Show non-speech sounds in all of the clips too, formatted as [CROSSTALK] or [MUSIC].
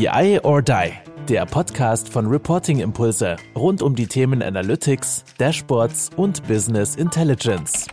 BI or Die, der Podcast von Reporting Impulse rund um die Themen Analytics, Dashboards und Business Intelligence.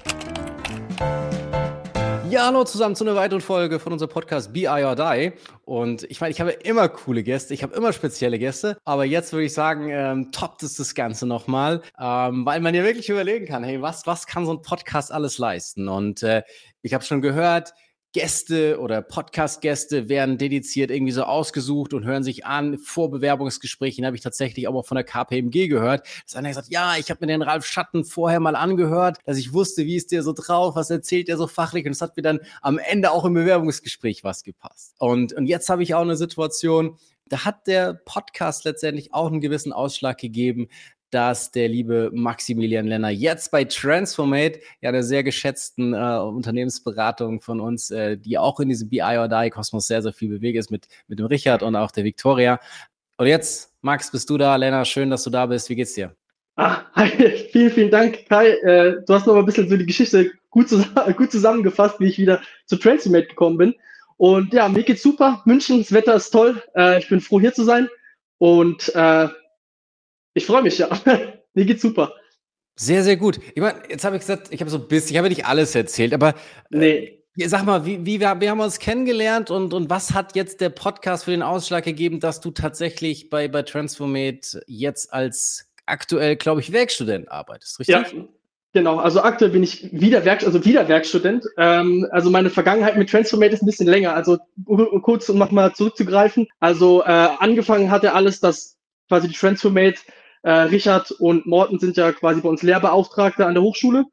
Ja, hallo zusammen zu einer weiteren Folge von unserem Podcast BI or Die. Und ich meine, ich habe immer coole Gäste, ich habe immer spezielle Gäste, aber jetzt würde ich sagen, ähm, toppt es das Ganze nochmal, ähm, weil man ja wirklich überlegen kann, hey, was, was kann so ein Podcast alles leisten? Und äh, ich habe schon gehört, Gäste oder Podcast-Gäste werden dediziert irgendwie so ausgesucht und hören sich an. Vor Bewerbungsgesprächen habe ich tatsächlich auch mal von der KPMG gehört. Das einer gesagt, ja, ich habe mir den Ralf Schatten vorher mal angehört, dass ich wusste, wie ist der so drauf, was erzählt der so fachlich und es hat mir dann am Ende auch im Bewerbungsgespräch was gepasst. Und, und jetzt habe ich auch eine Situation, da hat der Podcast letztendlich auch einen gewissen Ausschlag gegeben, dass der liebe Maximilian Lenner jetzt bei Transformate, ja, der sehr geschätzten äh, Unternehmensberatung von uns, äh, die auch in diesem BI or Die Kosmos sehr, sehr viel bewegt ist mit, mit dem Richard und auch der Victoria. Und jetzt, Max, bist du da? Lenner, schön, dass du da bist. Wie geht's dir? Ah, [LAUGHS] hi, vielen, vielen Dank, Kai. Äh, du hast noch ein bisschen so die Geschichte gut, zus [LAUGHS] gut zusammengefasst, wie ich wieder zu Transformate gekommen bin. Und ja, mir geht's super. München, das Wetter ist toll. Äh, ich bin froh, hier zu sein. Und äh, ich freue mich, ja. [LAUGHS] Mir geht's super. Sehr, sehr gut. Ich meine, jetzt habe ich gesagt, ich habe so ein bisschen, ich habe nicht alles erzählt, aber nee. Äh, sag mal, wie, wie wir, wir haben uns kennengelernt und, und was hat jetzt der Podcast für den Ausschlag gegeben, dass du tatsächlich bei, bei Transformate jetzt als aktuell, glaube ich, Werkstudent arbeitest, richtig? Ja, genau. Also aktuell bin ich wieder, Werk, also wieder Werkstudent. Ähm, also meine Vergangenheit mit Transformate ist ein bisschen länger. Also kurz, um nochmal zurückzugreifen. Also äh, angefangen hatte alles, dass quasi die Transformate äh, Richard und Morten sind ja quasi bei uns Lehrbeauftragte an der Hochschule.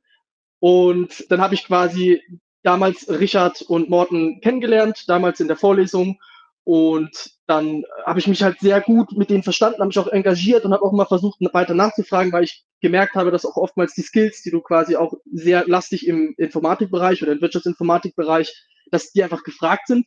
Und dann habe ich quasi damals Richard und Morten kennengelernt, damals in der Vorlesung. Und dann habe ich mich halt sehr gut mit denen verstanden, habe mich auch engagiert und habe auch mal versucht, weiter nachzufragen, weil ich gemerkt habe, dass auch oftmals die Skills, die du quasi auch sehr lastig im Informatikbereich oder im Wirtschaftsinformatikbereich, dass die einfach gefragt sind.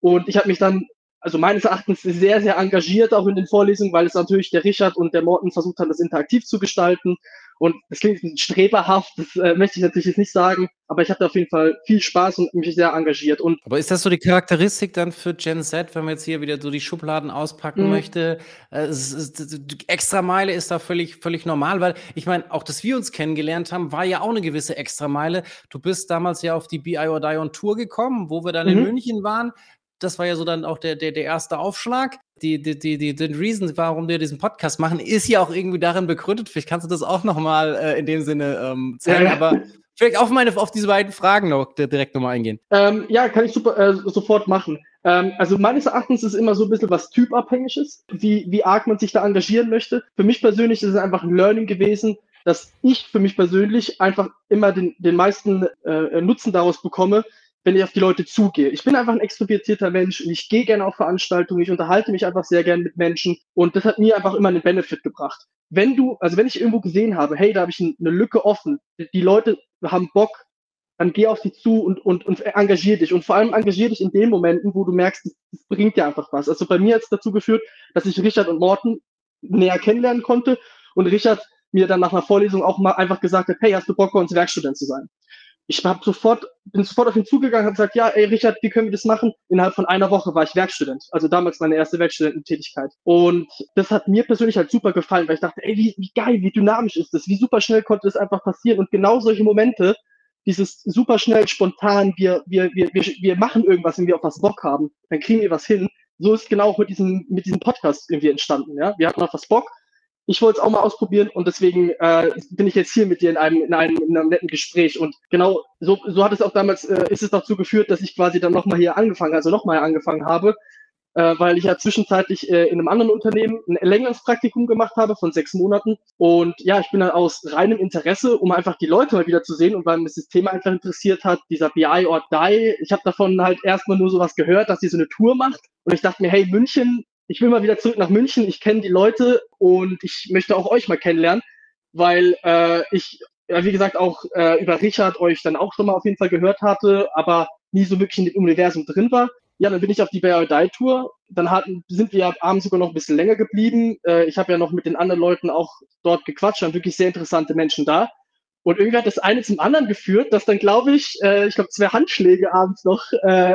Und ich habe mich dann also meines Erachtens sehr, sehr engagiert auch in den Vorlesungen, weil es natürlich der Richard und der Morten versucht haben, das interaktiv zu gestalten. Und das klingt streberhaft, das äh, möchte ich natürlich jetzt nicht sagen, aber ich hatte auf jeden Fall viel Spaß und mich sehr engagiert. Und aber ist das so die Charakteristik dann für Gen Z, wenn man jetzt hier wieder so die Schubladen auspacken mhm. möchte? Äh, extra Meile ist da völlig, völlig normal, weil ich meine, auch dass wir uns kennengelernt haben, war ja auch eine gewisse Extrameile. Du bist damals ja auf die BI or Die on Tour gekommen, wo wir dann mhm. in München waren. Das war ja so dann auch der, der, der erste Aufschlag. Die, die, die, die, den Reason, warum wir diesen Podcast machen, ist ja auch irgendwie darin begründet. Vielleicht kannst du das auch nochmal äh, in dem Sinne ähm, zeigen. Ja, ja. Aber vielleicht auf, meine, auf diese beiden Fragen noch direkt nochmal eingehen. Ähm, ja, kann ich super, äh, sofort machen. Ähm, also meines Erachtens ist immer so ein bisschen was typabhängig ist, wie, wie arg man sich da engagieren möchte. Für mich persönlich ist es einfach ein Learning gewesen, dass ich für mich persönlich einfach immer den, den meisten äh, Nutzen daraus bekomme, wenn ich auf die Leute zugehe. Ich bin einfach ein extrovertierter Mensch und ich gehe gerne auf Veranstaltungen, ich unterhalte mich einfach sehr gerne mit Menschen und das hat mir einfach immer einen Benefit gebracht. Wenn du, also wenn ich irgendwo gesehen habe, hey, da habe ich eine Lücke offen, die Leute haben Bock, dann geh auf sie zu und, und, und engagier dich. Und vor allem engagier dich in den Momenten, wo du merkst, das bringt dir einfach was. Also bei mir hat es dazu geführt, dass ich Richard und Morten näher kennenlernen konnte und Richard mir dann nach einer Vorlesung auch mal einfach gesagt hat, hey, hast du Bock, bei uns Werkstudent zu sein? Ich hab sofort, bin sofort auf ihn zugegangen, habe gesagt, ja, ey Richard, wie können wir das machen? Innerhalb von einer Woche war ich Werkstudent, also damals meine erste Werkstudententätigkeit. Und das hat mir persönlich halt super gefallen, weil ich dachte, ey, wie, wie geil, wie dynamisch ist das, wie super schnell konnte das einfach passieren. Und genau solche Momente, dieses super schnell, spontan, wir, wir, wir, wir, wir machen irgendwas, wenn wir auf was Bock haben, dann kriegen wir was hin. So ist genau auch mit diesem, mit diesem Podcast irgendwie entstanden. Ja? Wir hatten auf was Bock, ich wollte es auch mal ausprobieren und deswegen äh, bin ich jetzt hier mit dir in einem, in einem, in einem netten Gespräch. Und genau so, so hat es auch damals, äh, ist es dazu geführt, dass ich quasi dann nochmal hier angefangen, also nochmal angefangen habe, äh, weil ich ja zwischenzeitlich äh, in einem anderen Unternehmen ein längeres Praktikum gemacht habe von sechs Monaten. Und ja, ich bin dann aus reinem Interesse, um einfach die Leute mal wieder zu sehen und weil mich das Thema einfach interessiert hat, dieser BI or Die. Ich habe davon halt erstmal nur sowas gehört, dass sie so eine Tour macht. Und ich dachte mir, hey, München ich will mal wieder zurück nach München. Ich kenne die Leute und ich möchte auch euch mal kennenlernen, weil äh, ich, ja, wie gesagt, auch äh, über Richard euch dann auch schon mal auf jeden Fall gehört hatte, aber nie so wirklich in dem Universum drin war. Ja, dann bin ich auf die Bear Tour. Dann hatten, sind wir abends sogar noch ein bisschen länger geblieben. Äh, ich habe ja noch mit den anderen Leuten auch dort gequatscht, waren wirklich sehr interessante Menschen da. Und irgendwie hat das eine zum anderen geführt, dass dann, glaube ich, äh, ich glaube, zwei Handschläge abends noch äh,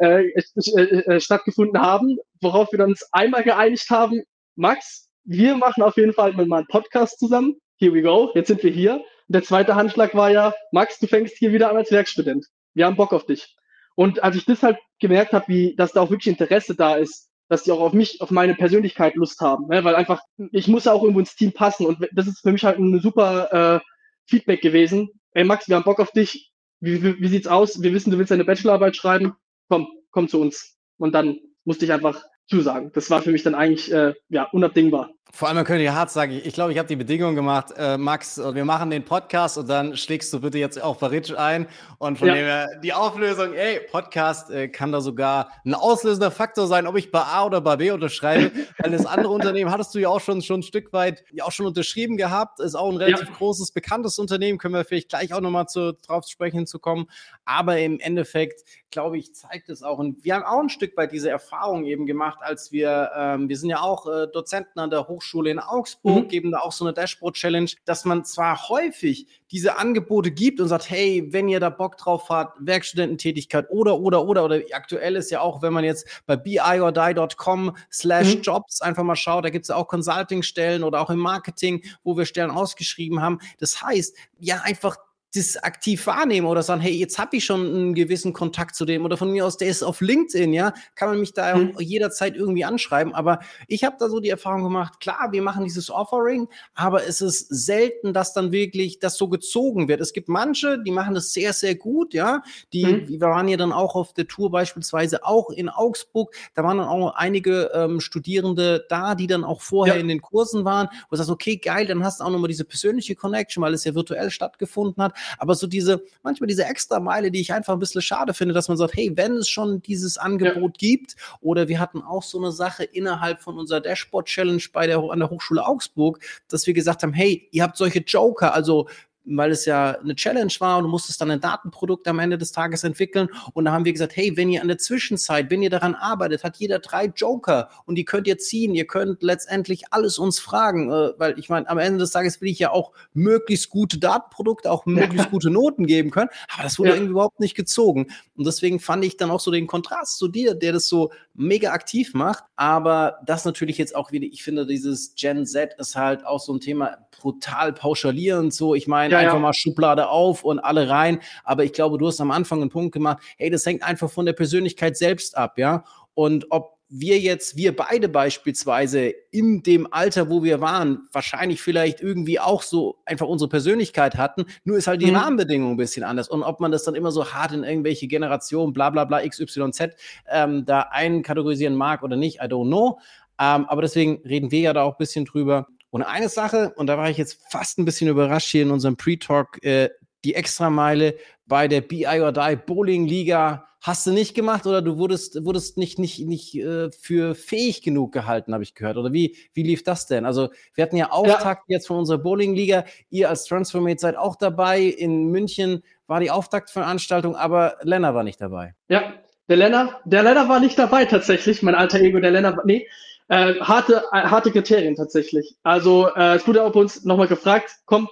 äh, äh, äh, stattgefunden haben, worauf wir uns einmal geeinigt haben, Max, wir machen auf jeden Fall mal einen Podcast zusammen. Here we go, jetzt sind wir hier. Und der zweite Handschlag war ja, Max, du fängst hier wieder an als Werkstudent. Wir haben Bock auf dich. Und als ich das halt gemerkt habe, wie, dass da auch wirklich Interesse da ist, dass die auch auf mich, auf meine Persönlichkeit Lust haben, ne? weil einfach, ich muss ja auch irgendwo ins Team passen und das ist für mich halt ein super äh, Feedback gewesen. Ey Max, wir haben Bock auf dich. Wie, wie, wie sieht's aus? Wir wissen, du willst deine Bachelorarbeit schreiben. Komm, komm zu uns. Und dann musste ich einfach zusagen. Das war für mich dann eigentlich äh, ja, unabdingbar. Vor allem, man könnte ja hart sagen, ich glaube, ich habe die Bedingung gemacht, äh, Max, wir machen den Podcast und dann schlägst du bitte jetzt auch bei Rich ein. Und von ja. dem her die Auflösung, ey, Podcast äh, kann da sogar ein auslösender Faktor sein, ob ich bei A oder bei B unterschreibe. [LAUGHS] Weil das andere Unternehmen hattest du ja auch schon, schon ein Stück weit ja auch schon unterschrieben gehabt. Ist auch ein relativ ja. großes, bekanntes Unternehmen. Können wir vielleicht gleich auch nochmal zu, drauf sprechen zu kommen. Aber im Endeffekt, glaube ich, zeigt es auch. Und wir haben auch ein Stück weit diese Erfahrung eben gemacht, als wir, ähm, wir sind ja auch äh, Dozenten an der Hochschule Hochschule in Augsburg, mhm. geben da auch so eine Dashboard-Challenge, dass man zwar häufig diese Angebote gibt und sagt, hey, wenn ihr da Bock drauf habt, Werkstudententätigkeit oder, oder, oder, oder aktuell ist ja auch, wenn man jetzt bei biordie.com slash mhm. jobs einfach mal schaut, da gibt es ja auch Consulting-Stellen oder auch im Marketing, wo wir Stellen ausgeschrieben haben. Das heißt, ja, einfach das aktiv wahrnehmen oder sagen, hey, jetzt habe ich schon einen gewissen Kontakt zu dem oder von mir aus, der ist auf LinkedIn, ja, kann man mich da mhm. jederzeit irgendwie anschreiben. Aber ich habe da so die Erfahrung gemacht, klar, wir machen dieses Offering, aber es ist selten, dass dann wirklich das so gezogen wird. Es gibt manche, die machen das sehr, sehr gut, ja. Die, mhm. wir waren ja dann auch auf der Tour beispielsweise auch in Augsburg, da waren dann auch einige ähm, Studierende da, die dann auch vorher ja. in den Kursen waren, wo du sagst, okay, geil, dann hast du auch nochmal diese persönliche Connection, weil es ja virtuell stattgefunden hat. Aber so diese, manchmal diese extra Meile, die ich einfach ein bisschen schade finde, dass man sagt, hey, wenn es schon dieses Angebot ja. gibt, oder wir hatten auch so eine Sache innerhalb von unserer Dashboard-Challenge bei der, an der Hochschule Augsburg, dass wir gesagt haben, hey, ihr habt solche Joker, also weil es ja eine Challenge war und du musstest dann ein Datenprodukt am Ende des Tages entwickeln. Und da haben wir gesagt, hey, wenn ihr an der Zwischenzeit, wenn ihr daran arbeitet, hat jeder drei Joker und die könnt ihr ziehen. Ihr könnt letztendlich alles uns fragen, äh, weil ich meine, am Ende des Tages will ich ja auch möglichst gute Datenprodukte, auch möglichst ja. [LAUGHS] gute Noten geben können. Aber das wurde ja. irgendwie überhaupt nicht gezogen. Und deswegen fand ich dann auch so den Kontrast zu dir, der das so mega aktiv macht. Aber das natürlich jetzt auch wieder, ich finde, dieses Gen Z ist halt auch so ein Thema brutal pauschalierend. So, ich meine, ja, einfach ja. mal Schublade auf und alle rein. Aber ich glaube, du hast am Anfang einen Punkt gemacht, hey, das hängt einfach von der Persönlichkeit selbst ab, ja. Und ob wir jetzt, wir beide beispielsweise in dem Alter, wo wir waren, wahrscheinlich vielleicht irgendwie auch so einfach unsere Persönlichkeit hatten, nur ist halt die mhm. Rahmenbedingung ein bisschen anders. Und ob man das dann immer so hart in irgendwelche Generationen, bla bla bla, XYZ, ähm, da einkategorisieren mag oder nicht, I don't know. Ähm, aber deswegen reden wir ja da auch ein bisschen drüber. Und eine Sache, und da war ich jetzt fast ein bisschen überrascht hier in unserem Pre-Talk, äh, die Extrameile bei der BI or Die Bowling Liga hast du nicht gemacht oder du wurdest, wurdest nicht, nicht, nicht äh, für fähig genug gehalten, habe ich gehört. Oder wie, wie lief das denn? Also, wir hatten ja Auftakt ja. jetzt von unserer Bowling-Liga. Ihr als Transformate seid auch dabei. In München war die Auftaktveranstaltung, aber Lennart war nicht dabei. Ja, der Lennart, der Lennart war nicht dabei tatsächlich. Mein alter Ego, der Lennart, nee. Äh, harte, äh, harte Kriterien tatsächlich. Also äh, es wurde auch bei uns nochmal gefragt, komm,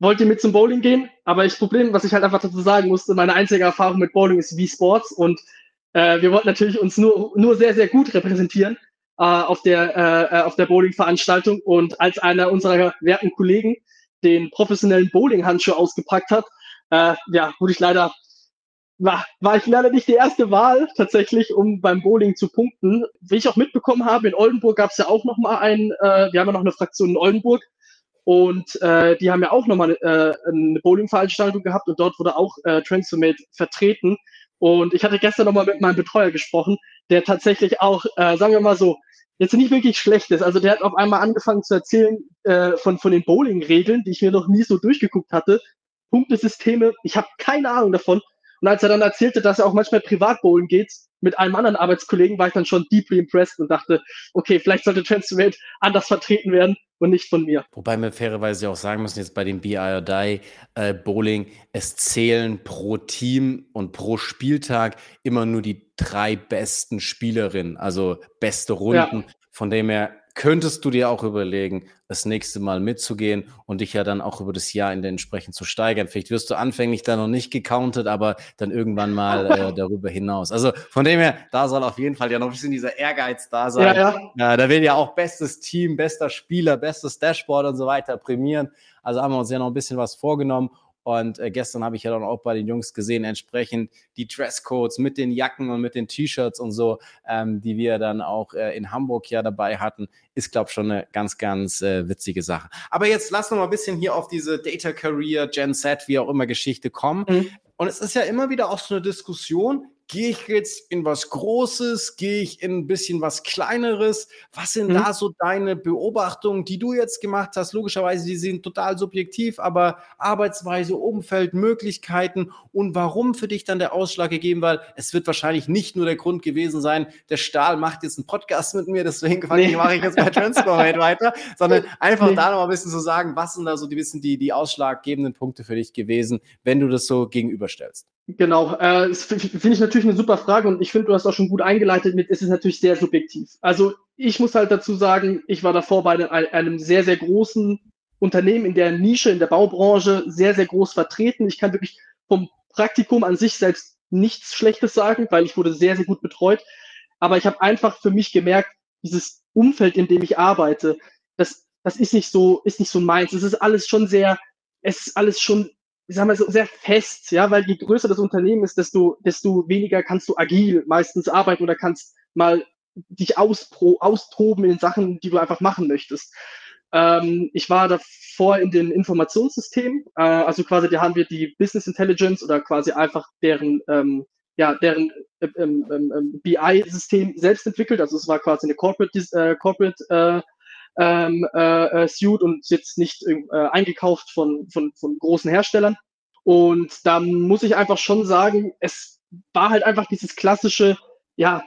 wollt ihr mit zum Bowling gehen? Aber das Problem, was ich halt einfach dazu sagen musste, meine einzige Erfahrung mit Bowling ist wie Sports und äh, wir wollten natürlich uns nur, nur sehr, sehr gut repräsentieren äh, auf der, äh, äh, auf der Bowling-Veranstaltung und als einer unserer werten Kollegen den professionellen Bowling-Handschuh ausgepackt hat, äh, ja, wurde ich leider war, war ich leider nicht die erste Wahl tatsächlich, um beim Bowling zu punkten. Wie ich auch mitbekommen habe, in Oldenburg gab es ja auch noch mal ein, äh, wir haben ja noch eine Fraktion in Oldenburg und äh, die haben ja auch noch mal äh, eine Bowling-Veranstaltung gehabt und dort wurde auch äh, Transformate vertreten. Und ich hatte gestern noch mal mit meinem Betreuer gesprochen, der tatsächlich auch, äh, sagen wir mal so, jetzt nicht wirklich schlecht ist. Also der hat auf einmal angefangen zu erzählen äh, von, von den Bowling-Regeln, die ich mir noch nie so durchgeguckt hatte. Punktesysteme, ich habe keine Ahnung davon. Und als er dann erzählte, dass er auch manchmal privat bowlen geht, mit einem anderen Arbeitskollegen, war ich dann schon deeply impressed und dachte, okay, vielleicht sollte Transferate anders vertreten werden und nicht von mir. Wobei wir fairerweise auch sagen müssen, jetzt bei dem BI äh, Bowling, es zählen pro Team und pro Spieltag immer nur die drei besten Spielerinnen, also beste Runden. Ja. Von dem her könntest du dir auch überlegen, das nächste Mal mitzugehen und dich ja dann auch über das Jahr in den entsprechend zu steigern. Vielleicht wirst du anfänglich da noch nicht gecountet, aber dann irgendwann mal äh, [LAUGHS] darüber hinaus. Also von dem her, da soll auf jeden Fall ja noch ein bisschen dieser Ehrgeiz da sein. Ja, ja. Äh, da will ja auch bestes Team, bester Spieler, bestes Dashboard und so weiter prämieren. Also haben wir uns ja noch ein bisschen was vorgenommen und äh, gestern habe ich ja dann auch bei den Jungs gesehen, entsprechend die Dresscodes mit den Jacken und mit den T-Shirts und so, ähm, die wir dann auch äh, in Hamburg ja dabei hatten, ist, glaube ich, schon eine ganz, ganz äh, witzige Sache. Aber jetzt lass noch mal ein bisschen hier auf diese Data Career, Gen Z, wie auch immer Geschichte kommen. Mhm. Und es ist ja immer wieder auch so eine Diskussion, Gehe ich jetzt in was Großes? Gehe ich in ein bisschen was Kleineres? Was sind mhm. da so deine Beobachtungen, die du jetzt gemacht hast? Logischerweise, die sind total subjektiv, aber Arbeitsweise, Umfeld, Möglichkeiten und warum für dich dann der Ausschlag gegeben? Weil es wird wahrscheinlich nicht nur der Grund gewesen sein, der Stahl macht jetzt einen Podcast mit mir, deswegen nee. [LAUGHS] mache ich jetzt bei Transformate weiter, sondern [LAUGHS] einfach nee. da noch ein bisschen zu so sagen, was sind da so die, bisschen die, die ausschlaggebenden Punkte für dich gewesen, wenn du das so gegenüberstellst? Genau, äh, das finde ich natürlich eine super Frage und ich finde, du hast auch schon gut eingeleitet mit, es ist natürlich sehr subjektiv. Also ich muss halt dazu sagen, ich war davor bei einem sehr, sehr großen Unternehmen in der Nische, in der Baubranche, sehr, sehr groß vertreten. Ich kann wirklich vom Praktikum an sich selbst nichts Schlechtes sagen, weil ich wurde sehr, sehr gut betreut. Aber ich habe einfach für mich gemerkt, dieses Umfeld, in dem ich arbeite, das, das ist nicht so, ist nicht so meins. Es ist alles schon sehr, es ist alles schon ich sag mal so, sehr fest, ja, weil je größer das Unternehmen ist, desto, desto weniger kannst du agil meistens arbeiten oder kannst mal dich auspro, austoben in Sachen, die du einfach machen möchtest. Ähm, ich war davor in den Informationssystemen, äh, also quasi da haben wir die Business Intelligence oder quasi einfach deren, ähm, ja, deren äh, ähm, ähm, ähm BI-System selbst entwickelt. Also es war quasi eine Corporate, äh, Corporate äh, ähm, äh, äh, Suit und jetzt nicht äh, eingekauft von, von, von großen Herstellern. Und da muss ich einfach schon sagen, es war halt einfach dieses klassische, ja,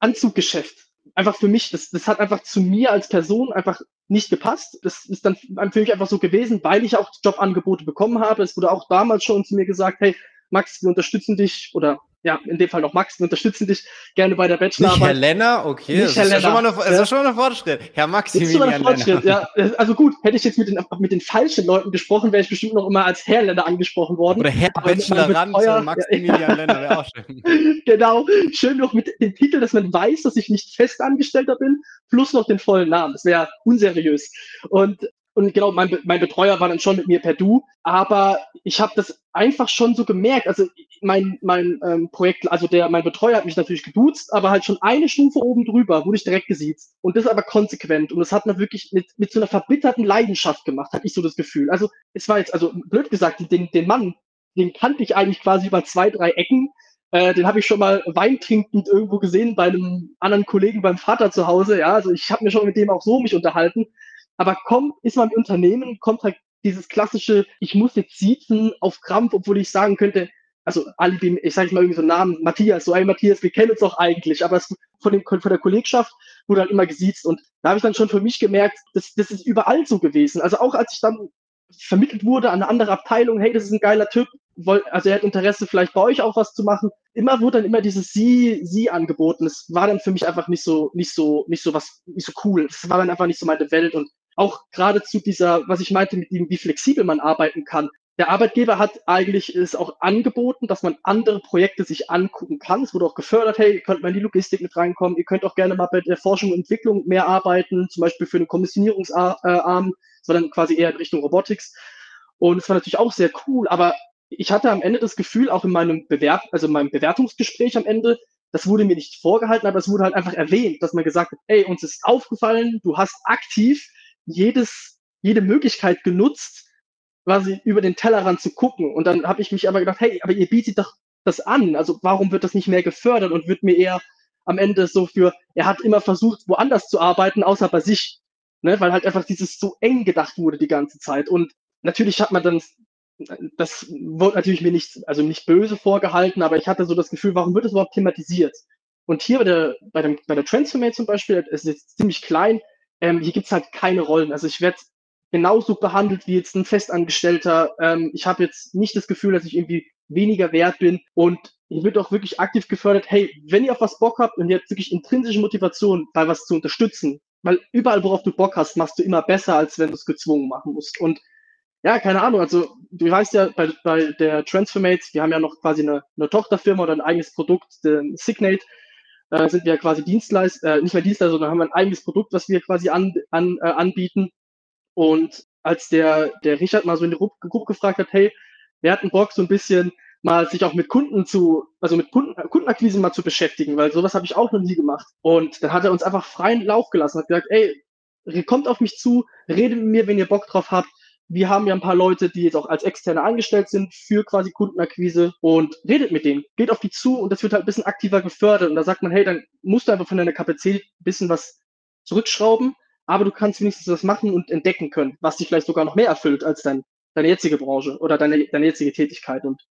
Anzuggeschäft. Einfach für mich, das, das hat einfach zu mir als Person einfach nicht gepasst. Das ist dann für mich einfach so gewesen, weil ich auch Jobangebote bekommen habe. Es wurde auch damals schon zu mir gesagt, hey, Max, wir unterstützen dich oder ja, in dem Fall noch Max, wir unterstützen dich gerne bei der Bachelorarbeit. Nicht Herr Lenner, okay, Nicht das Herr ist, Lenner, ja schon mal eine, ja. ist schon mal ein Fortschritt. Herr Maximilian Fortschritt, ja. Also gut, hätte ich jetzt mit den, mit den falschen Leuten gesprochen, wäre ich bestimmt noch immer als Herr Lenner angesprochen worden. Oder Herr Bachelorand Maximilian ja. Lenner wäre auch schön. [LAUGHS] genau, schön noch mit dem Titel, dass man weiß, dass ich nicht Festangestellter bin, plus noch den vollen Namen. Das wäre unseriös. Und und genau, mein, mein Betreuer war dann schon mit mir per Du, aber ich habe das einfach schon so gemerkt. Also mein, mein ähm, Projekt, also der, mein Betreuer hat mich natürlich geduzt, aber halt schon eine Stufe oben drüber wurde ich direkt gesiezt. Und das aber konsequent. Und das hat man wirklich mit, mit so einer verbitterten Leidenschaft gemacht, hatte ich so das Gefühl. Also es war jetzt, also blöd gesagt, den, den Mann, den kannte ich eigentlich quasi über zwei, drei Ecken. Äh, den habe ich schon mal weintrinkend irgendwo gesehen bei einem anderen Kollegen beim Vater zu Hause. Ja, also ich habe mir schon mit dem auch so mich unterhalten. Aber kommt, ist man im Unternehmen, kommt halt dieses klassische, ich muss jetzt siezen auf Krampf, obwohl ich sagen könnte, also Alibi, ich sage mal irgendwie so einen Namen, Matthias, so ein Matthias, wir kennen uns doch eigentlich, aber es, von, dem, von der Kollegschaft wurde halt immer gesiezt und da habe ich dann schon für mich gemerkt, das, das ist überall so gewesen. Also auch als ich dann vermittelt wurde an eine andere Abteilung, hey, das ist ein geiler Typ, also er hat Interesse, vielleicht bei euch auch was zu machen. Immer wurde dann immer dieses Sie, Sie angeboten. Es war dann für mich einfach nicht so, nicht so, nicht so was, nicht so cool. Es war dann einfach nicht so meine Welt und auch gerade zu dieser, was ich meinte, mit dem, wie flexibel man arbeiten kann. Der Arbeitgeber hat eigentlich es auch angeboten, dass man andere Projekte sich angucken kann. Es wurde auch gefördert, hey, ihr könnt mal in die Logistik mit reinkommen, ihr könnt auch gerne mal bei der Forschung und Entwicklung mehr arbeiten, zum Beispiel für einen Kommissionierungsarm. Das war dann quasi eher in Richtung Robotics. Und es war natürlich auch sehr cool, aber ich hatte am Ende das Gefühl, auch in meinem Bewerb, also in meinem Bewertungsgespräch am Ende, das wurde mir nicht vorgehalten, aber es wurde halt einfach erwähnt, dass man gesagt hat, ey, uns ist aufgefallen, du hast aktiv jedes, jede Möglichkeit genutzt, quasi über den Tellerrand zu gucken. Und dann habe ich mich aber gedacht, hey, aber ihr bietet doch das an. Also warum wird das nicht mehr gefördert und wird mir eher am Ende so für, er hat immer versucht, woanders zu arbeiten, außer bei sich. Ne? Weil halt einfach dieses so eng gedacht wurde die ganze Zeit. Und natürlich hat man dann, das wurde natürlich mir nicht, also nicht böse vorgehalten, aber ich hatte so das Gefühl, warum wird das überhaupt thematisiert? Und hier bei der, bei, dem, bei der Transformate zum Beispiel, es ist jetzt ziemlich klein, ähm, hier gibt's halt keine Rollen. Also ich werde genauso behandelt wie jetzt ein Festangestellter. Ähm, ich habe jetzt nicht das Gefühl, dass ich irgendwie weniger wert bin. Und hier wird auch wirklich aktiv gefördert, hey, wenn ihr auf was Bock habt und ihr habt wirklich intrinsische Motivation, bei was zu unterstützen, weil überall, worauf du Bock hast, machst du immer besser, als wenn du es gezwungen machen musst. Und ja, keine Ahnung, also du weißt ja, bei, bei der Transformates, wir haben ja noch quasi eine, eine Tochterfirma oder ein eigenes Produkt, den Signate, äh, sind wir quasi Dienstleister, äh, nicht mehr Dienstleister, sondern haben ein eigenes Produkt, was wir quasi an, an, äh, anbieten. Und als der, der Richard mal so in die Gruppe gefragt hat, hey, wir hatten Bock, so ein bisschen mal sich auch mit Kunden zu, also mit Kunden, Kundenakquise mal zu beschäftigen, weil sowas habe ich auch noch nie gemacht. Und dann hat er uns einfach freien Lauf gelassen, hat gesagt, ey, kommt auf mich zu, redet mit mir, wenn ihr Bock drauf habt. Wir haben ja ein paar Leute, die jetzt auch als Externe angestellt sind für quasi Kundenakquise und redet mit denen, geht auf die zu und das wird halt ein bisschen aktiver gefördert. Und da sagt man, hey, dann musst du einfach von deiner Kapazität ein bisschen was zurückschrauben, aber du kannst wenigstens was machen und entdecken können, was dich vielleicht sogar noch mehr erfüllt als dein, deine jetzige Branche oder deine, deine jetzige Tätigkeit. Und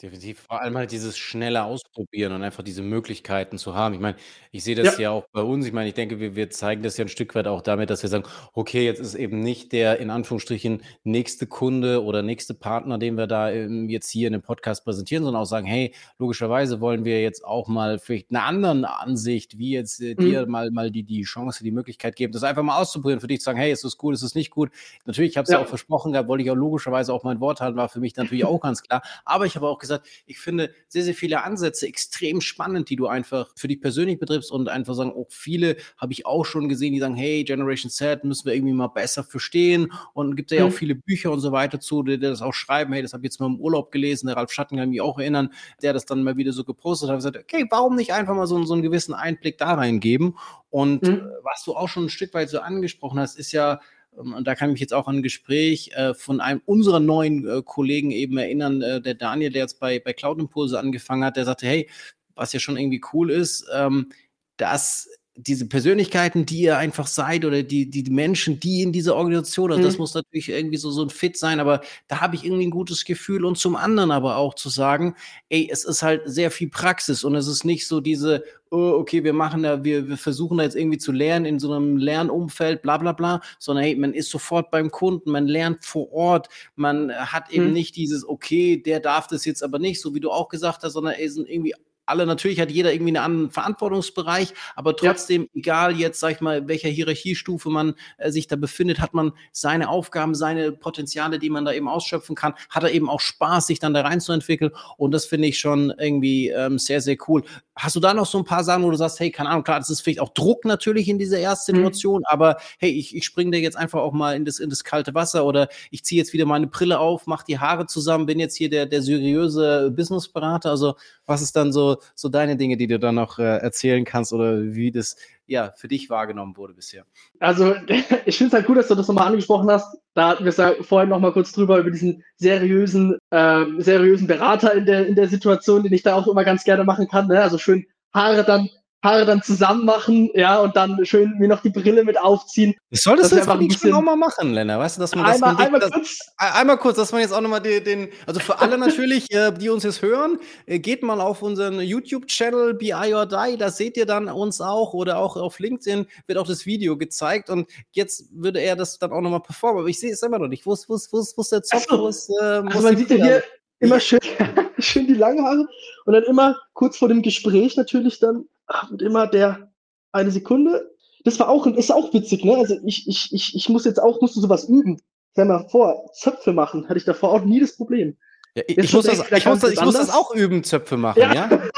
Definitiv, vor allem halt dieses schnelle Ausprobieren und einfach diese Möglichkeiten zu haben. Ich meine, ich sehe das ja, auch bei uns. Ich meine, ich denke, wir, wir zeigen das ja ein Stück weit auch damit, dass wir sagen, okay, jetzt ist eben nicht der in Anführungsstrichen nächste Kunde oder nächste Partner, den wir da ähm, jetzt hier in dem Podcast präsentieren, sondern auch sagen, hey, logischerweise wollen wir jetzt auch mal vielleicht eine andere Ansicht, wie jetzt äh, dir mhm. mal, mal die, die Chance, die Möglichkeit geben, das einfach mal auszuprobieren, für dich zu sagen, hey, ist das gut, ist es nicht gut. Natürlich, ich habe es ja. ja auch versprochen gehabt, wollte ich auch logischerweise auch mein Wort halten, war für mich natürlich auch ganz klar. Aber ich habe auch gesagt, gesagt, ich finde sehr, sehr viele Ansätze extrem spannend, die du einfach für dich persönlich betriffst und einfach sagen, auch viele habe ich auch schon gesehen, die sagen, hey, Generation Z müssen wir irgendwie mal besser verstehen und gibt ja mhm. auch viele Bücher und so weiter zu, die, die das auch schreiben, hey, das habe ich jetzt mal im Urlaub gelesen, der Ralf Schatten kann mich auch erinnern, der das dann mal wieder so gepostet hat und gesagt, okay, warum nicht einfach mal so, so einen gewissen Einblick da reingeben und mhm. was du auch schon ein Stück weit so angesprochen hast, ist ja, und da kann ich mich jetzt auch an ein Gespräch äh, von einem unserer neuen äh, Kollegen eben erinnern, äh, der Daniel, der jetzt bei, bei Cloud Impulse angefangen hat, der sagte, hey, was ja schon irgendwie cool ist, ähm, dass diese Persönlichkeiten, die ihr einfach seid oder die, die Menschen, die in dieser Organisation, also mhm. das muss natürlich irgendwie so, so ein Fit sein, aber da habe ich irgendwie ein gutes Gefühl und zum anderen aber auch zu sagen, ey, es ist halt sehr viel Praxis und es ist nicht so diese, oh, okay, wir machen da, wir, wir versuchen da jetzt irgendwie zu lernen in so einem Lernumfeld, bla bla bla, sondern hey, man ist sofort beim Kunden, man lernt vor Ort, man hat eben mhm. nicht dieses, okay, der darf das jetzt aber nicht, so wie du auch gesagt hast, sondern ey, sind irgendwie alle, natürlich hat jeder irgendwie einen anderen Verantwortungsbereich, aber trotzdem, ja. egal jetzt, sag ich mal, welcher Hierarchiestufe man äh, sich da befindet, hat man seine Aufgaben, seine Potenziale, die man da eben ausschöpfen kann, hat er eben auch Spaß, sich dann da reinzuentwickeln und das finde ich schon irgendwie ähm, sehr, sehr cool. Hast du da noch so ein paar Sachen, wo du sagst, hey, keine Ahnung, klar, das ist vielleicht auch Druck natürlich in dieser Erstsituation, mhm. aber hey, ich, ich springe da jetzt einfach auch mal in das, in das kalte Wasser oder ich ziehe jetzt wieder meine Brille auf, mache die Haare zusammen, bin jetzt hier der, der seriöse Businessberater. Also was ist dann so, so deine Dinge, die du dann noch äh, erzählen kannst oder wie das ja für dich wahrgenommen wurde bisher? Also [LAUGHS] ich finde es halt gut, dass du das nochmal angesprochen hast. Da hatten wir es ja vorhin nochmal kurz drüber über diesen seriösen, äh, seriösen Berater in der, in der Situation, den ich da auch immer ganz gerne machen kann. Ne? Also schön Haare dann Haare dann zusammen machen, ja, und dann schön mir noch die Brille mit aufziehen. Ich soll das, das jetzt ein schon auch mal machen, Lennart, weißt du, dass man das einmal, man einmal, das, kurz. einmal kurz, dass man jetzt auch nochmal den, den, also für alle natürlich, äh, die uns jetzt hören, äh, geht mal auf unseren YouTube-Channel BI or Die, da seht ihr dann uns auch oder auch auf LinkedIn wird auch das Video gezeigt und jetzt würde er das dann auch nochmal performen, aber ich sehe es immer noch nicht. Wo ist, wo ist, wo ist, wo ist der Zopf? So. Wo ist, äh, also man sieht ja hier immer schön, [LAUGHS] schön die langen Haare und dann immer kurz vor dem Gespräch natürlich dann und immer der eine Sekunde. Das war auch, ist auch witzig, ne? Also ich, ich, ich, ich muss jetzt auch, musste sowas üben. Stell mal vor, Zöpfe machen, hatte ich davor auch nie das Problem. Ja, ich, ich, muss das, ich, muss das, ich muss das auch üben, Zöpfe machen, ja? ja? [LAUGHS]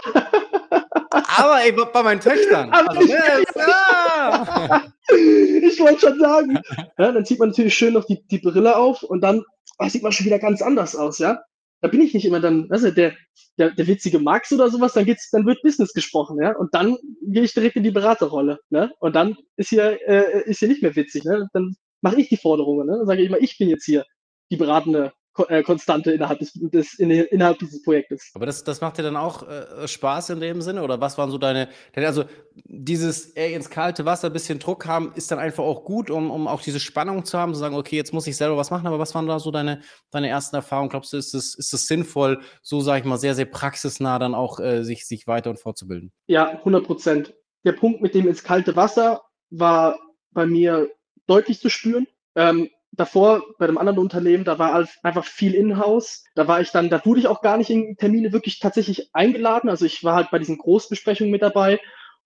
Aber ey, bei meinen Töchtern. Also, ich, ja. [LAUGHS] ich wollte schon sagen. Ja, dann zieht man natürlich schön noch die, die Brille auf und dann oh, sieht man schon wieder ganz anders aus, ja da bin ich nicht immer dann, weißt du, der, der, der witzige Max oder sowas, dann geht's, dann wird Business gesprochen, ja, und dann gehe ich direkt in die Beraterrolle, ne, und dann ist hier, äh, ist hier nicht mehr witzig, ne, dann mache ich die Forderungen, ne, dann sage ich immer, ich bin jetzt hier die beratende Konstante innerhalb, des, des, in, innerhalb dieses Projektes. Aber das, das macht dir dann auch äh, Spaß in dem Sinne? Oder was waren so deine, also dieses ey, ins kalte Wasser ein bisschen Druck haben, ist dann einfach auch gut, um, um auch diese Spannung zu haben, zu sagen, okay, jetzt muss ich selber was machen, aber was waren da so deine, deine ersten Erfahrungen? Glaubst du, ist es ist das sinnvoll, so sage ich mal, sehr, sehr praxisnah dann auch äh, sich, sich weiter und fortzubilden? Ja, 100 Prozent. Der Punkt mit dem ins kalte Wasser war bei mir deutlich zu spüren. Ähm, davor bei einem anderen Unternehmen, da war einfach viel in-house. Da war ich dann, da wurde ich auch gar nicht in Termine wirklich tatsächlich eingeladen. Also ich war halt bei diesen Großbesprechungen mit dabei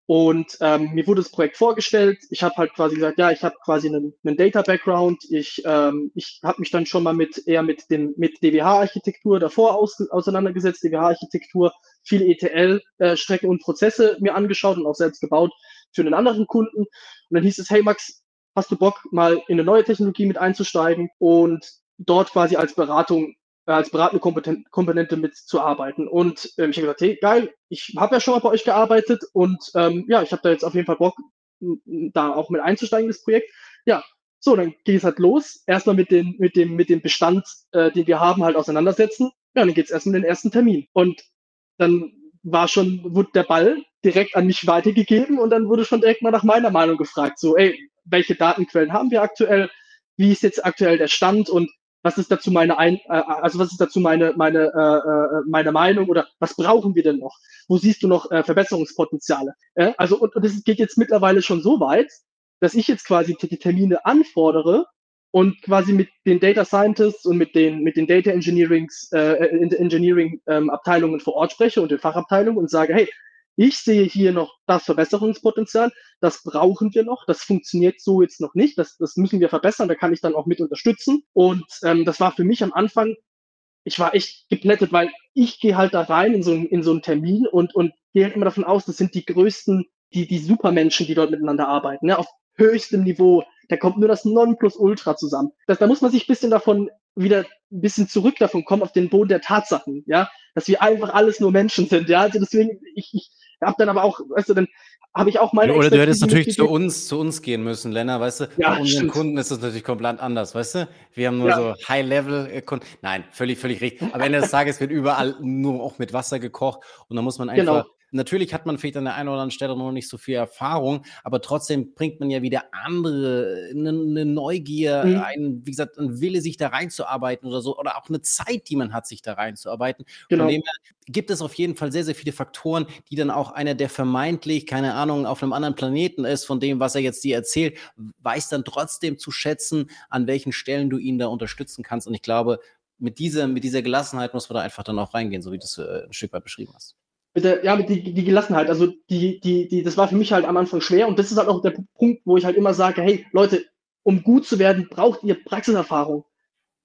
Und ähm, mir wurde das Projekt vorgestellt. Ich habe halt quasi gesagt, ja, ich habe quasi einen, einen Data-Background. Ich, ähm, ich habe mich dann schon mal mit eher mit dem mit DWH-Architektur davor aus, auseinandergesetzt, DWH-Architektur, viele ETL-Strecken äh, und Prozesse mir angeschaut und auch selbst gebaut für einen anderen Kunden. Und dann hieß es, hey Max, hast du Bock, mal in eine neue Technologie mit einzusteigen und dort quasi als Beratung äh, als beratende Komponente mitzuarbeiten. Und ähm, ich habe gesagt, hey, geil, ich habe ja schon mal bei euch gearbeitet und ähm, ja, ich habe da jetzt auf jeden Fall Bock, da auch mit einzusteigen, das Projekt. Ja, so, dann ging es halt los. Erstmal mit, den, mit, dem, mit dem Bestand, äh, den wir haben, halt auseinandersetzen. Ja, dann geht es erstmal den ersten Termin. Und dann war schon, wurde der Ball direkt an mich weitergegeben und dann wurde schon direkt mal nach meiner Meinung gefragt. So, ey, welche Datenquellen haben wir aktuell? Wie ist jetzt aktuell der Stand? Und was ist dazu meine ein, äh, also was ist dazu meine meine äh, äh, meine Meinung oder was brauchen wir denn noch? Wo siehst du noch äh, Verbesserungspotenziale? Äh, also und es geht jetzt mittlerweile schon so weit, dass ich jetzt quasi die Termine anfordere und quasi mit den Data Scientists und mit den mit den Data Engineerings äh, Engineering ähm, Abteilungen vor Ort spreche und den Fachabteilungen und sage, hey, ich sehe hier noch das Verbesserungspotenzial, das brauchen wir noch, das funktioniert so jetzt noch nicht, das, das müssen wir verbessern, da kann ich dann auch mit unterstützen. Und ähm, das war für mich am Anfang, ich war echt geplättet, weil ich gehe halt da rein in so, in so einen Termin und, und gehe halt immer davon aus, das sind die größten, die, die Supermenschen, die dort miteinander arbeiten, ne, auf höchstem Niveau. Da kommt nur das Nonplusultra zusammen. Das, da muss man sich ein bisschen davon wieder ein bisschen zurück davon kommen auf den Boden der Tatsachen, ja, dass wir einfach alles nur Menschen sind, ja, also deswegen, ich, ich habe dann aber auch, weißt du, dann habe ich auch meine. Oder du hättest natürlich zu uns, zu uns gehen müssen, Lennart, weißt du? Ja, Bei unseren stimmt. Kunden ist das natürlich komplett anders, weißt du? Wir haben nur ja. so High-Level-Kunden. Nein, völlig, völlig richtig. Am Ende des Tages wird überall nur auch mit Wasser gekocht und da muss man einfach genau. Natürlich hat man vielleicht an der einen oder anderen Stelle noch nicht so viel Erfahrung, aber trotzdem bringt man ja wieder andere, eine, eine Neugier, mhm. ein, wie gesagt, ein Wille, sich da reinzuarbeiten oder so, oder auch eine Zeit, die man hat, sich da reinzuarbeiten. Genau. Von dem her gibt es auf jeden Fall sehr, sehr viele Faktoren, die dann auch einer, der vermeintlich, keine Ahnung, auf einem anderen Planeten ist, von dem, was er jetzt dir erzählt, weiß dann trotzdem zu schätzen, an welchen Stellen du ihn da unterstützen kannst. Und ich glaube, mit dieser, mit dieser Gelassenheit muss man da einfach dann auch reingehen, so wie du es äh, ein Stück weit beschrieben hast mit der, ja, mit die, die Gelassenheit. Also die, die, die, das war für mich halt am Anfang schwer und das ist halt auch der Punkt, wo ich halt immer sage, hey, Leute, um gut zu werden, braucht ihr Praxiserfahrung.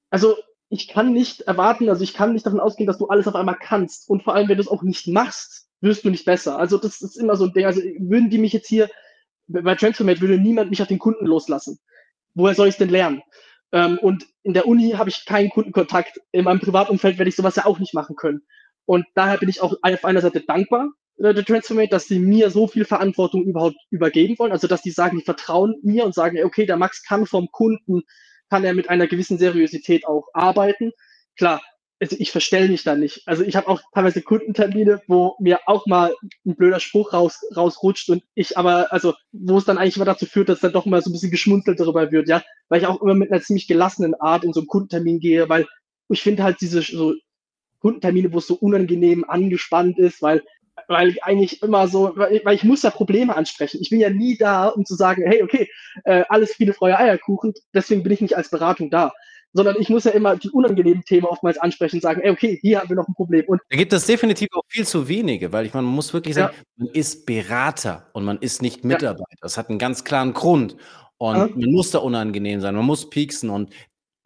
Also ich kann nicht erwarten, also ich kann nicht davon ausgehen, dass du alles auf einmal kannst. Und vor allem, wenn du es auch nicht machst, wirst du nicht besser. Also das ist immer so ein Ding. Also würden die mich jetzt hier, bei Transformate würde niemand mich auf den Kunden loslassen. Woher soll ich es denn lernen? Ähm, und in der Uni habe ich keinen Kundenkontakt. In meinem Privatumfeld werde ich sowas ja auch nicht machen können. Und daher bin ich auch auf einer Seite dankbar, äh, der Transformate, dass sie mir so viel Verantwortung überhaupt übergeben wollen. Also, dass die sagen, die vertrauen mir und sagen, okay, der Max kann vom Kunden, kann er mit einer gewissen Seriosität auch arbeiten. Klar, also ich verstelle mich da nicht. Also ich habe auch teilweise Kundentermine, wo mir auch mal ein blöder Spruch raus, rausrutscht und ich aber, also wo es dann eigentlich immer dazu führt, dass dann doch mal so ein bisschen geschmunzelt darüber wird, ja, weil ich auch immer mit einer ziemlich gelassenen Art in so einen Kundentermin gehe, weil ich finde halt diese so Kundentermine, wo es so unangenehm angespannt ist, weil weil eigentlich immer so, weil, weil ich muss ja Probleme ansprechen. Ich bin ja nie da, um zu sagen, hey, okay, äh, alles viele Freie Eierkuchen, deswegen bin ich nicht als Beratung da. Sondern ich muss ja immer die unangenehmen Themen oftmals ansprechen und sagen, hey, okay, hier haben wir noch ein Problem. Und da gibt es definitiv auch viel zu wenige, weil ich man muss wirklich sagen, ja. man ist Berater und man ist nicht Mitarbeiter. Ja. Das hat einen ganz klaren Grund. Und ja. man muss da unangenehm sein, man muss pieksen. Und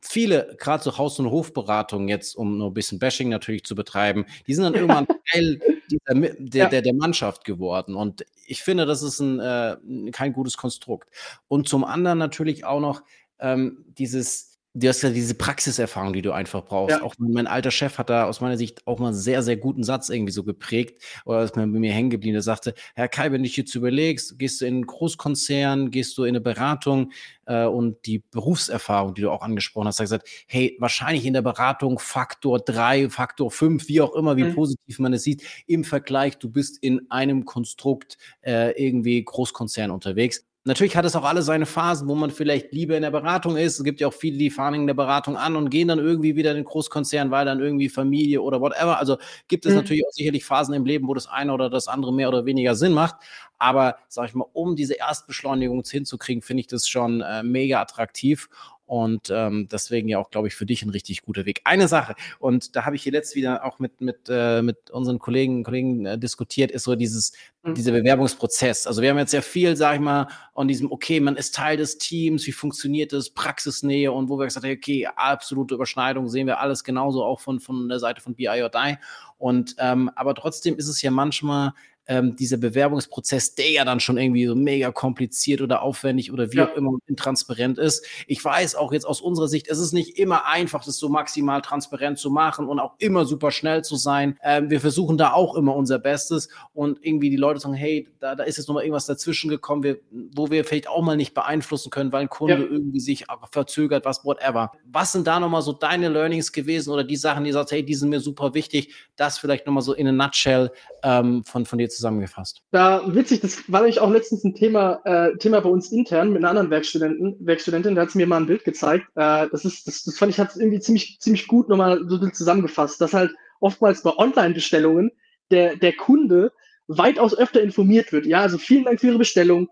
viele, gerade so Haus- und Hofberatungen jetzt, um nur ein bisschen Bashing natürlich zu betreiben, die sind dann irgendwann [LAUGHS] Teil dieser, der, der, der Mannschaft geworden. Und ich finde, das ist ein, äh, kein gutes Konstrukt. Und zum anderen natürlich auch noch ähm, dieses, du hast ja diese Praxiserfahrung, die du einfach brauchst. Ja. Auch mein alter Chef hat da aus meiner Sicht auch mal einen sehr, sehr guten Satz irgendwie so geprägt oder ist mir bei mir hängen geblieben. Der sagte, Herr Kai, wenn du dich jetzt überlegst, gehst du in einen Großkonzern, gehst du in eine Beratung äh, und die Berufserfahrung, die du auch angesprochen hast, hat gesagt, hey, wahrscheinlich in der Beratung Faktor drei, Faktor fünf, wie auch immer, wie mhm. positiv man es sieht, im Vergleich, du bist in einem Konstrukt äh, irgendwie Großkonzern unterwegs. Natürlich hat es auch alle seine Phasen, wo man vielleicht lieber in der Beratung ist. Es gibt ja auch viele, die fahren in der Beratung an und gehen dann irgendwie wieder in den Großkonzern, weil dann irgendwie Familie oder whatever. Also gibt es mhm. natürlich auch sicherlich Phasen im Leben, wo das eine oder das andere mehr oder weniger Sinn macht. Aber sag ich mal, um diese Erstbeschleunigung hinzukriegen, finde ich das schon äh, mega attraktiv. Und ähm, deswegen ja auch, glaube ich, für dich ein richtig guter Weg. Eine Sache, und da habe ich hier letzt wieder auch mit, mit, äh, mit unseren Kollegen, Kollegen äh, diskutiert, ist so dieses, mhm. dieser Bewerbungsprozess. Also wir haben jetzt sehr viel, sag ich mal, an diesem, okay, man ist Teil des Teams, wie funktioniert das, Praxisnähe und wo wir gesagt haben, okay, absolute Überschneidung, sehen wir alles genauso auch von, von der Seite von BI or Die. Und ähm, aber trotzdem ist es ja manchmal ähm, dieser Bewerbungsprozess, der ja dann schon irgendwie so mega kompliziert oder aufwendig oder wie ja. auch immer intransparent ist. Ich weiß auch jetzt aus unserer Sicht, es ist nicht immer einfach, das so maximal transparent zu machen und auch immer super schnell zu sein. Ähm, wir versuchen da auch immer unser Bestes und irgendwie die Leute sagen, hey, da, da ist jetzt nochmal irgendwas dazwischen gekommen, wir, wo wir vielleicht auch mal nicht beeinflussen können, weil ein Kunde ja. irgendwie sich verzögert, was, whatever. Was sind da nochmal so deine Learnings gewesen oder die Sachen, die sagst, hey, die sind mir super wichtig, das vielleicht nochmal so in a nutshell ähm, von, von dir zusammengefasst? Da witzig, das war nämlich auch letztens ein Thema, äh, Thema bei uns intern mit einer anderen Werkstudenten, Werkstudentin, da hat sie mir mal ein Bild gezeigt. Äh, das ist, das, das fand ich hat irgendwie ziemlich, ziemlich gut nochmal so zusammengefasst, dass halt oftmals bei Online-Bestellungen der, der Kunde weitaus öfter informiert wird. Ja, also vielen Dank für Ihre Bestellung.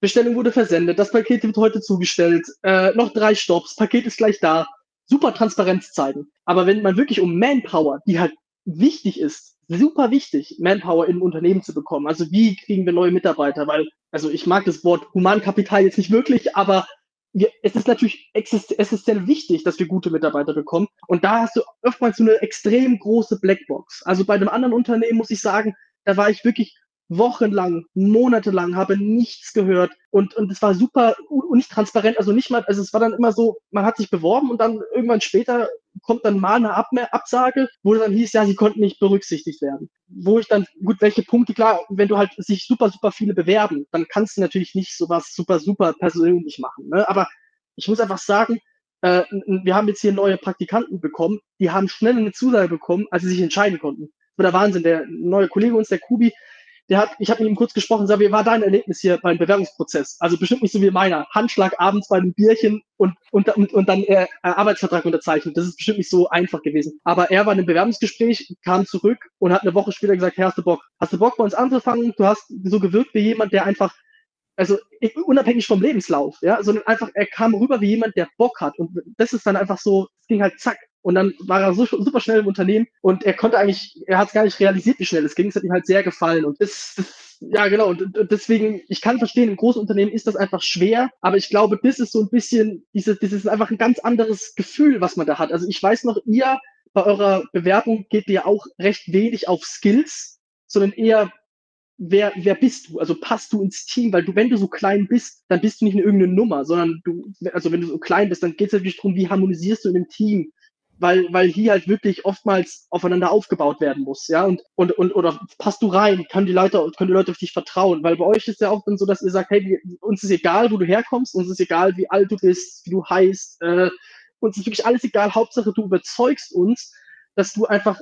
Bestellung wurde versendet, das Paket wird heute zugestellt, äh, noch drei Stops, Paket ist gleich da. Super Transparenz zeigen. Aber wenn man wirklich um Manpower, die halt wichtig ist, super wichtig, Manpower im Unternehmen zu bekommen. Also wie kriegen wir neue Mitarbeiter? Weil, also ich mag das Wort Humankapital jetzt nicht wirklich, aber wir, es ist natürlich essentiell wichtig, dass wir gute Mitarbeiter bekommen. Und da hast du oftmals so eine extrem große Blackbox. Also bei einem anderen Unternehmen muss ich sagen, da war ich wirklich wochenlang, monatelang, habe nichts gehört und, und es war super und nicht transparent, also nicht mal, also es war dann immer so, man hat sich beworben und dann irgendwann später kommt dann mal eine Ab Absage, wo dann hieß, ja, sie konnten nicht berücksichtigt werden. Wo ich dann, gut, welche Punkte, klar, wenn du halt sich super, super viele bewerben, dann kannst du natürlich nicht sowas super, super persönlich machen, ne? aber ich muss einfach sagen, äh, wir haben jetzt hier neue Praktikanten bekommen, die haben schnell eine Zusage bekommen, als sie sich entscheiden konnten. Das war der Wahnsinn. Der neue Kollege uns, der Kubi, der hat, ich habe mit ihm kurz gesprochen, sag, wie war dein Erlebnis hier beim Bewerbungsprozess? Also bestimmt nicht so wie meiner. Handschlag abends bei einem Bierchen und, und, und, und dann äh, Arbeitsvertrag unterzeichnet. Das ist bestimmt nicht so einfach gewesen. Aber er war in einem Bewerbungsgespräch, kam zurück und hat eine Woche später gesagt, hey, hast du Bock? Hast du Bock bei uns anzufangen? Du hast so gewirkt wie jemand, der einfach also unabhängig vom Lebenslauf, ja, sondern einfach, er kam rüber wie jemand, der Bock hat. Und das ist dann einfach so, es ging halt zack. Und dann war er so, super schnell im Unternehmen und er konnte eigentlich, er hat es gar nicht realisiert, wie schnell es ging. Es hat ihm halt sehr gefallen. Und das ja, genau. Und, und deswegen, ich kann verstehen, im großen Unternehmen ist das einfach schwer, aber ich glaube, das ist so ein bisschen, diese, das ist einfach ein ganz anderes Gefühl, was man da hat. Also ich weiß noch, ihr bei eurer Bewerbung geht ihr auch recht wenig auf Skills, sondern eher wer, wer bist du? Also passt du ins Team? Weil du, wenn du so klein bist, dann bist du nicht in irgendeine Nummer, sondern du, also wenn du so klein bist, dann geht es natürlich darum, wie harmonisierst du in dem Team? Weil, weil hier halt wirklich oftmals aufeinander aufgebaut werden muss, ja, und, und, und, oder passt du rein? Können die Leute, können die Leute auf dich vertrauen? Weil bei euch ist ja auch dann so, dass ihr sagt, hey, uns ist egal, wo du herkommst, uns ist egal, wie alt du bist, wie du heißt, äh, uns ist wirklich alles egal, Hauptsache du überzeugst uns, dass du einfach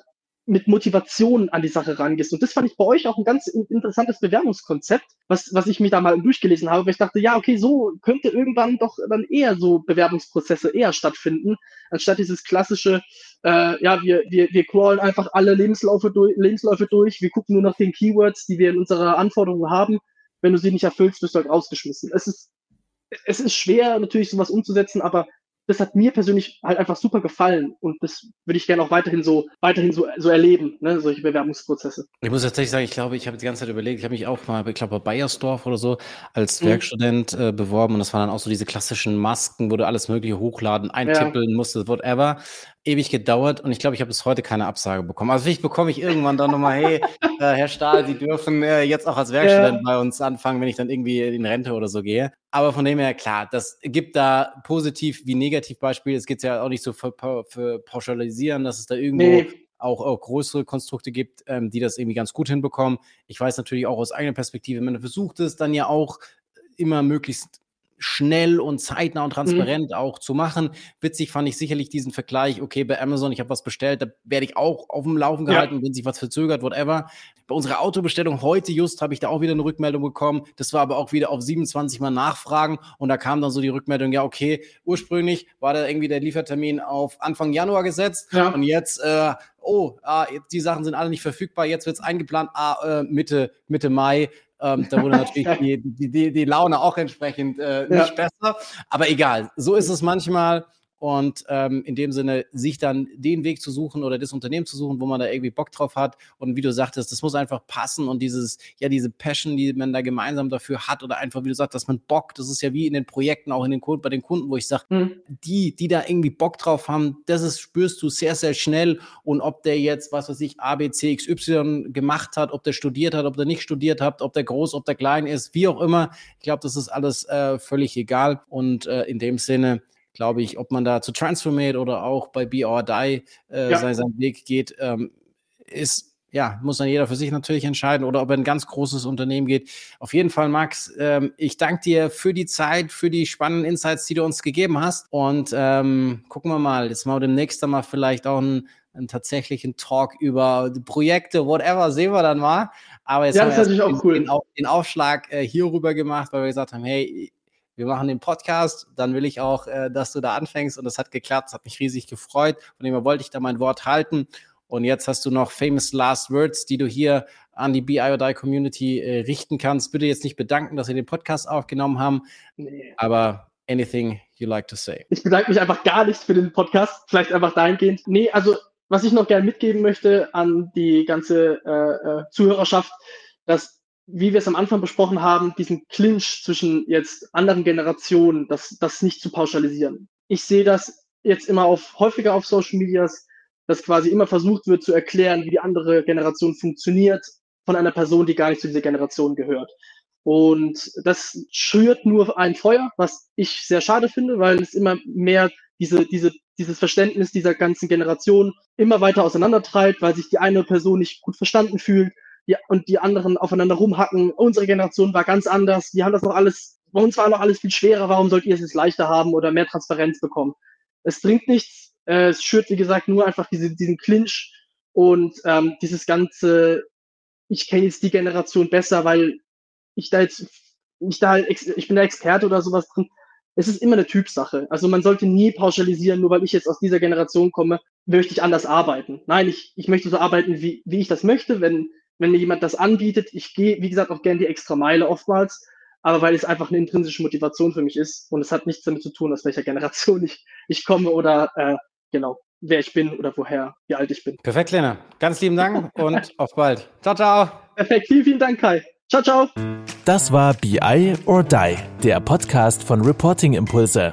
mit Motivation an die Sache rangehst. Und das fand ich bei euch auch ein ganz interessantes Bewerbungskonzept, was, was ich mir da mal durchgelesen habe, weil ich dachte, ja, okay, so könnte irgendwann doch dann eher so Bewerbungsprozesse eher stattfinden, anstatt dieses klassische, äh, ja, wir, wir, wir crawlen einfach alle Lebensläufe durch, Lebensläufe durch, wir gucken nur nach den Keywords, die wir in unserer Anforderungen haben. Wenn du sie nicht erfüllst, bist du halt rausgeschmissen. Es ist, es ist schwer, natürlich sowas umzusetzen, aber das hat mir persönlich halt einfach super gefallen und das würde ich gerne auch weiterhin so weiterhin so, so erleben, ne, solche Bewerbungsprozesse. Ich muss tatsächlich sagen, ich glaube, ich habe die ganze Zeit überlegt, ich habe mich auch mal, ich glaube, bei Bayersdorf oder so als mhm. Werkstudent äh, beworben und das waren dann auch so diese klassischen Masken, wo du alles mögliche hochladen, eintippeln ja. musstest, whatever ewig gedauert und ich glaube, ich habe bis heute keine Absage bekommen. Also vielleicht bekomme ich irgendwann dann nochmal, hey, äh, Herr Stahl, Sie dürfen äh, jetzt auch als Werkstudent ja. bei uns anfangen, wenn ich dann irgendwie in Rente oder so gehe. Aber von dem her, klar, das gibt da positiv wie negativ Beispiele. Es geht ja auch nicht so für, für pauschalisieren, dass es da irgendwo nee. auch, auch, größere Konstrukte gibt, ähm, die das irgendwie ganz gut hinbekommen. Ich weiß natürlich auch aus eigener Perspektive, man versucht es dann ja auch immer möglichst schnell und zeitnah und mhm. transparent mhm. auch zu machen. Witzig fand ich sicherlich diesen Vergleich, okay, bei Amazon, ich habe was bestellt, da werde ich auch auf dem Laufen gehalten, ja. wenn sich was verzögert, whatever. Bei unserer Autobestellung heute just habe ich da auch wieder eine Rückmeldung bekommen. Das war aber auch wieder auf 27 Mal Nachfragen und da kam dann so die Rückmeldung, ja, okay, ursprünglich war da irgendwie der Liefertermin auf Anfang Januar gesetzt ja. und jetzt äh, oh, ah, die Sachen sind alle nicht verfügbar, jetzt wird es eingeplant, ah, äh, Mitte, Mitte Mai Ähm, da wurde natürlich [LAUGHS] die, die, die, die Laune auch entsprechend äh, nicht ja. besser. Aber egal, so ist es manchmal und ähm, in dem Sinne sich dann den Weg zu suchen oder das Unternehmen zu suchen, wo man da irgendwie Bock drauf hat. Und wie du sagtest, das muss einfach passen und dieses, ja, diese Passion, die man da gemeinsam dafür hat oder einfach, wie du sagst, dass man Bock, das ist ja wie in den Projekten, auch in den Kunden, bei den Kunden, wo ich sage, mhm. die, die da irgendwie Bock drauf haben, das ist, spürst du sehr, sehr schnell. Und ob der jetzt, was weiß ich, A, B, C, X, Y gemacht hat, ob der studiert hat, ob der nicht studiert hat, ob der groß, ob der klein ist, wie auch immer, ich glaube, das ist alles äh, völlig egal. Und äh, in dem Sinne, glaube ich, ob man da zu Transformate oder auch bei Be or Die äh, ja. seinen, seinen Weg geht, ähm, ist ja, muss dann jeder für sich natürlich entscheiden oder ob er ein ganz großes Unternehmen geht. Auf jeden Fall, Max, ähm, ich danke dir für die Zeit, für die spannenden Insights, die du uns gegeben hast. Und ähm, gucken wir mal, jetzt mal demnächst mal vielleicht auch einen, einen tatsächlichen Talk über Projekte, whatever, sehen wir dann mal. Aber jetzt ja, haben wir den, auch cool. den, den Aufschlag äh, hier rüber gemacht, weil wir gesagt haben, hey, wir machen den Podcast, dann will ich auch, äh, dass du da anfängst und das hat geklappt, das hat mich riesig gefreut. Von dem her wollte ich da mein Wort halten. Und jetzt hast du noch famous last words, die du hier an die BIODI Community äh, richten kannst. Bitte jetzt nicht bedanken, dass wir den Podcast aufgenommen haben, nee. aber anything you like to say. Ich bedanke mich einfach gar nicht für den Podcast, vielleicht einfach dahingehend. Nee, also was ich noch gerne mitgeben möchte an die ganze äh, äh Zuhörerschaft, dass wie wir es am Anfang besprochen haben, diesen Clinch zwischen jetzt anderen Generationen, das, das nicht zu pauschalisieren. Ich sehe das jetzt immer auf, häufiger auf Social Medias, dass quasi immer versucht wird zu erklären, wie die andere Generation funktioniert von einer Person, die gar nicht zu dieser Generation gehört. Und das schürt nur ein Feuer, was ich sehr schade finde, weil es immer mehr diese, diese, dieses Verständnis dieser ganzen Generation immer weiter auseinandertreibt, weil sich die eine Person nicht gut verstanden fühlt die, und die anderen aufeinander rumhacken. Unsere Generation war ganz anders. Die haben das noch alles, bei uns war noch alles viel schwerer. Warum sollt ihr es jetzt leichter haben oder mehr Transparenz bekommen? Es bringt nichts. Äh, es schürt, wie gesagt, nur einfach diese, diesen Clinch und ähm, dieses ganze, ich kenne jetzt die Generation besser, weil ich da jetzt, ich da, ich bin da Experte oder sowas drin. Es ist immer eine Typsache. Also man sollte nie pauschalisieren, nur weil ich jetzt aus dieser Generation komme, möchte ich anders arbeiten. Nein, ich, ich möchte so arbeiten, wie, wie ich das möchte. Wenn wenn mir jemand das anbietet. Ich gehe, wie gesagt, auch gerne die extra Meile oftmals, aber weil es einfach eine intrinsische Motivation für mich ist und es hat nichts damit zu tun, aus welcher Generation ich, ich komme oder äh, genau, wer ich bin oder woher, wie alt ich bin. Perfekt, Lena. Ganz lieben Dank [LAUGHS] und auf bald. Ciao, ciao. Perfekt, vielen, vielen Dank, Kai. Ciao, ciao. Das war BI or Die, der Podcast von Reporting Impulse.